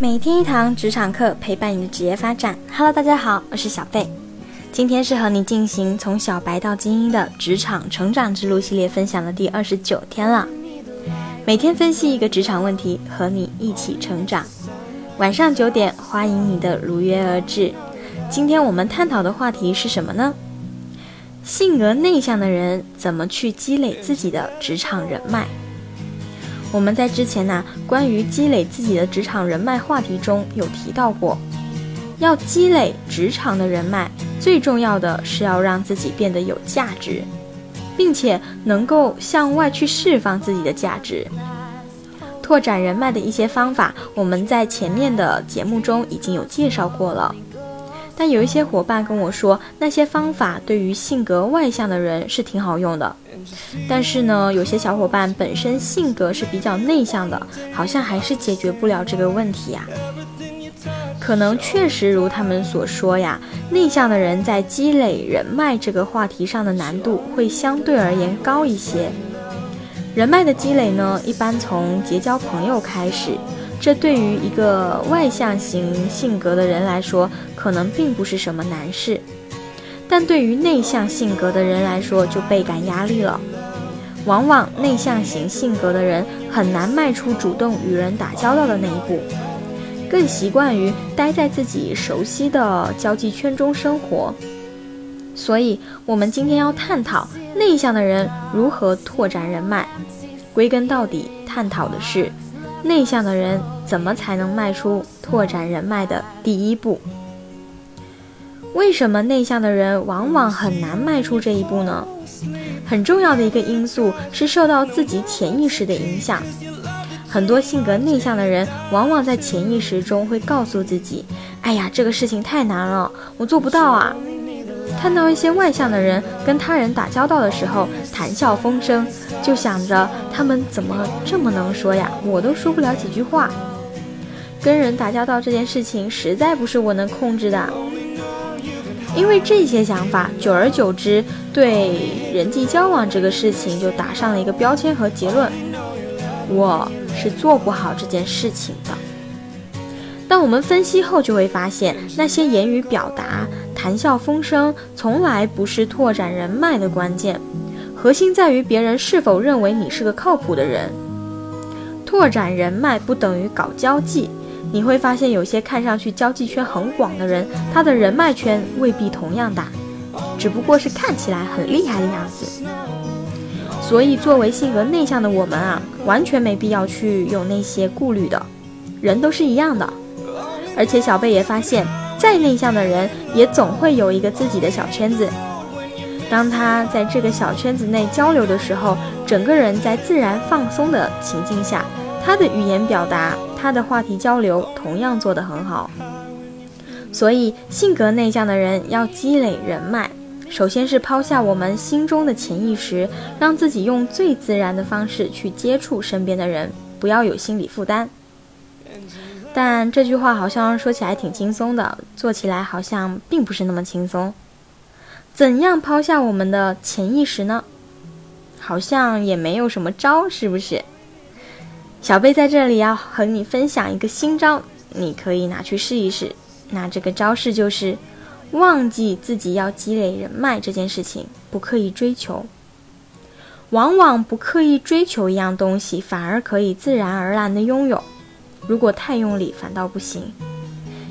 每天一堂职场课，陪伴你的职业发展。Hello，大家好，我是小贝。今天是和你进行从小白到精英的职场成长之路系列分享的第二十九天了。每天分析一个职场问题，和你一起成长。晚上九点，欢迎你的如约而至。今天我们探讨的话题是什么呢？性格内向的人怎么去积累自己的职场人脉？我们在之前呢，关于积累自己的职场人脉话题中有提到过，要积累职场的人脉，最重要的是要让自己变得有价值，并且能够向外去释放自己的价值。拓展人脉的一些方法，我们在前面的节目中已经有介绍过了。但有一些伙伴跟我说，那些方法对于性格外向的人是挺好用的。但是呢，有些小伙伴本身性格是比较内向的，好像还是解决不了这个问题呀。可能确实如他们所说呀，内向的人在积累人脉这个话题上的难度会相对而言高一些。人脉的积累呢，一般从结交朋友开始。这对于一个外向型性格的人来说，可能并不是什么难事，但对于内向性格的人来说，就倍感压力了。往往内向型性格的人很难迈出主动与人打交道的那一步，更习惯于待在自己熟悉的交际圈中生活。所以，我们今天要探讨内向的人如何拓展人脉。归根到底，探讨的是。内向的人怎么才能迈出拓展人脉的第一步？为什么内向的人往往很难迈出这一步呢？很重要的一个因素是受到自己潜意识的影响。很多性格内向的人往往在潜意识中会告诉自己：“哎呀，这个事情太难了，我做不到啊。”看到一些外向的人跟他人打交道的时候谈笑风生，就想着他们怎么这么能说呀？我都说不了几句话。跟人打交道这件事情实在不是我能控制的。因为这些想法，久而久之，对人际交往这个事情就打上了一个标签和结论：我是做不好这件事情的。当我们分析后，就会发现那些言语表达。谈笑风生从来不是拓展人脉的关键，核心在于别人是否认为你是个靠谱的人。拓展人脉不等于搞交际，你会发现有些看上去交际圈很广的人，他的人脉圈未必同样大，只不过是看起来很厉害的样子。所以，作为性格内向的我们啊，完全没必要去有那些顾虑的，人都是一样的。而且，小贝也发现。再内向的人，也总会有一个自己的小圈子。当他在这个小圈子内交流的时候，整个人在自然放松的情境下，他的语言表达、他的话题交流同样做得很好。所以，性格内向的人要积累人脉，首先是抛下我们心中的潜意识，让自己用最自然的方式去接触身边的人，不要有心理负担。但这句话好像说起来挺轻松的，做起来好像并不是那么轻松。怎样抛下我们的潜意识呢？好像也没有什么招，是不是？小贝在这里要和你分享一个新招，你可以拿去试一试。那这个招式就是，忘记自己要积累人脉这件事情，不刻意追求。往往不刻意追求一样东西，反而可以自然而然的拥有。如果太用力，反倒不行。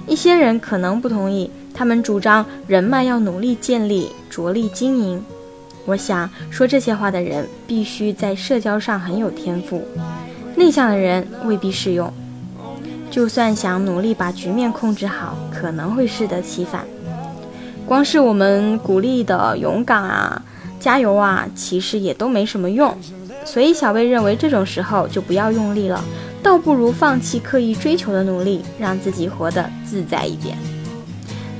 一些人可能不同意，他们主张人脉要努力建立、着力经营。我想说这些话的人，必须在社交上很有天赋。内向的人未必适用。就算想努力把局面控制好，可能会适得其反。光是我们鼓励的勇敢啊、加油啊，其实也都没什么用。所以小贝认为，这种时候就不要用力了。倒不如放弃刻意追求的努力，让自己活得自在一点。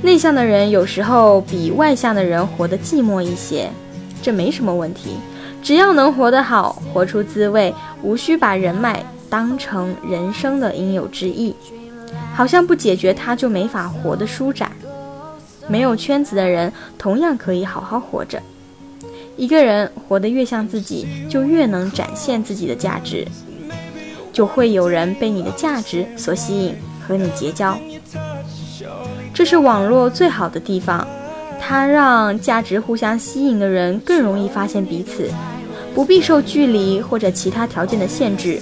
内向的人有时候比外向的人活得寂寞一些，这没什么问题。只要能活得好，活出滋味，无需把人脉当成人生的应有之义。好像不解决它，就没法活得舒展。没有圈子的人，同样可以好好活着。一个人活得越像自己，就越能展现自己的价值。就会有人被你的价值所吸引，和你结交。这是网络最好的地方，它让价值互相吸引的人更容易发现彼此，不必受距离或者其他条件的限制。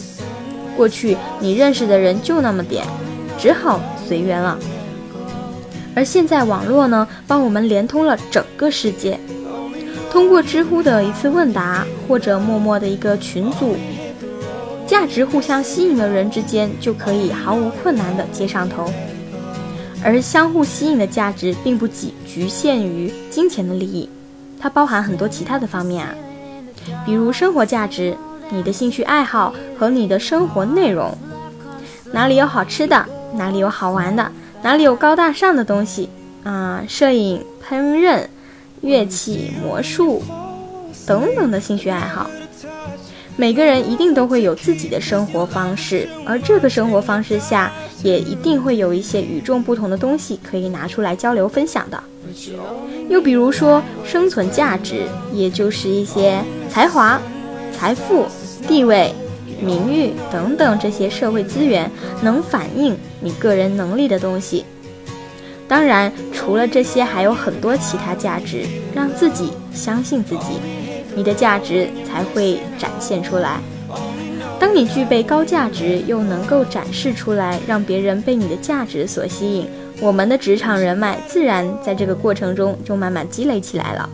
过去你认识的人就那么点，只好随缘了。而现在网络呢，帮我们连通了整个世界。通过知乎的一次问答，或者陌陌的一个群组，价值互相吸引的人之间就可以毫无困难的接上头。而相互吸引的价值并不仅局限于金钱的利益，它包含很多其他的方面啊，比如生活价值、你的兴趣爱好和你的生活内容，哪里有好吃的，哪里有好玩的，哪里有高大上的东西啊，摄影、烹饪、乐器、魔术等等的兴趣爱好。每个人一定都会有自己的生活方式，而这个生活方式下，也一定会有一些与众不同的东西可以拿出来交流分享的。又比如说，生存价值，也就是一些才华、财富、地位、名誉等等这些社会资源能反映你个人能力的东西。当然，除了这些，还有很多其他价值，让自己相信自己。你的价值才会展现出来。当你具备高价值，又能够展示出来，让别人被你的价值所吸引，我们的职场人脉自然在这个过程中就慢慢积累起来了。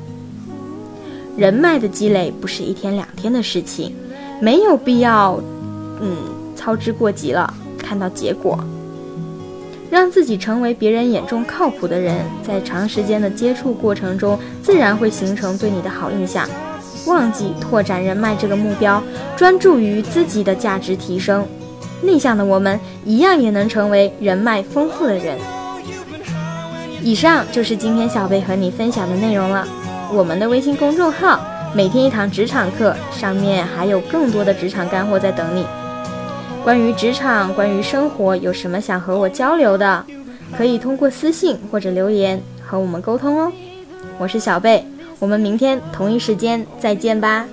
人脉的积累不是一天两天的事情，没有必要，嗯，操之过急了。看到结果，让自己成为别人眼中靠谱的人，在长时间的接触过程中，自然会形成对你的好印象。忘记拓展人脉这个目标，专注于自己的价值提升。内向的我们一样也能成为人脉丰富的人。以上就是今天小贝和你分享的内容了。我们的微信公众号每天一堂职场课，上面还有更多的职场干货在等你。关于职场，关于生活，有什么想和我交流的，可以通过私信或者留言和我们沟通哦。我是小贝。我们明天同一时间再见吧。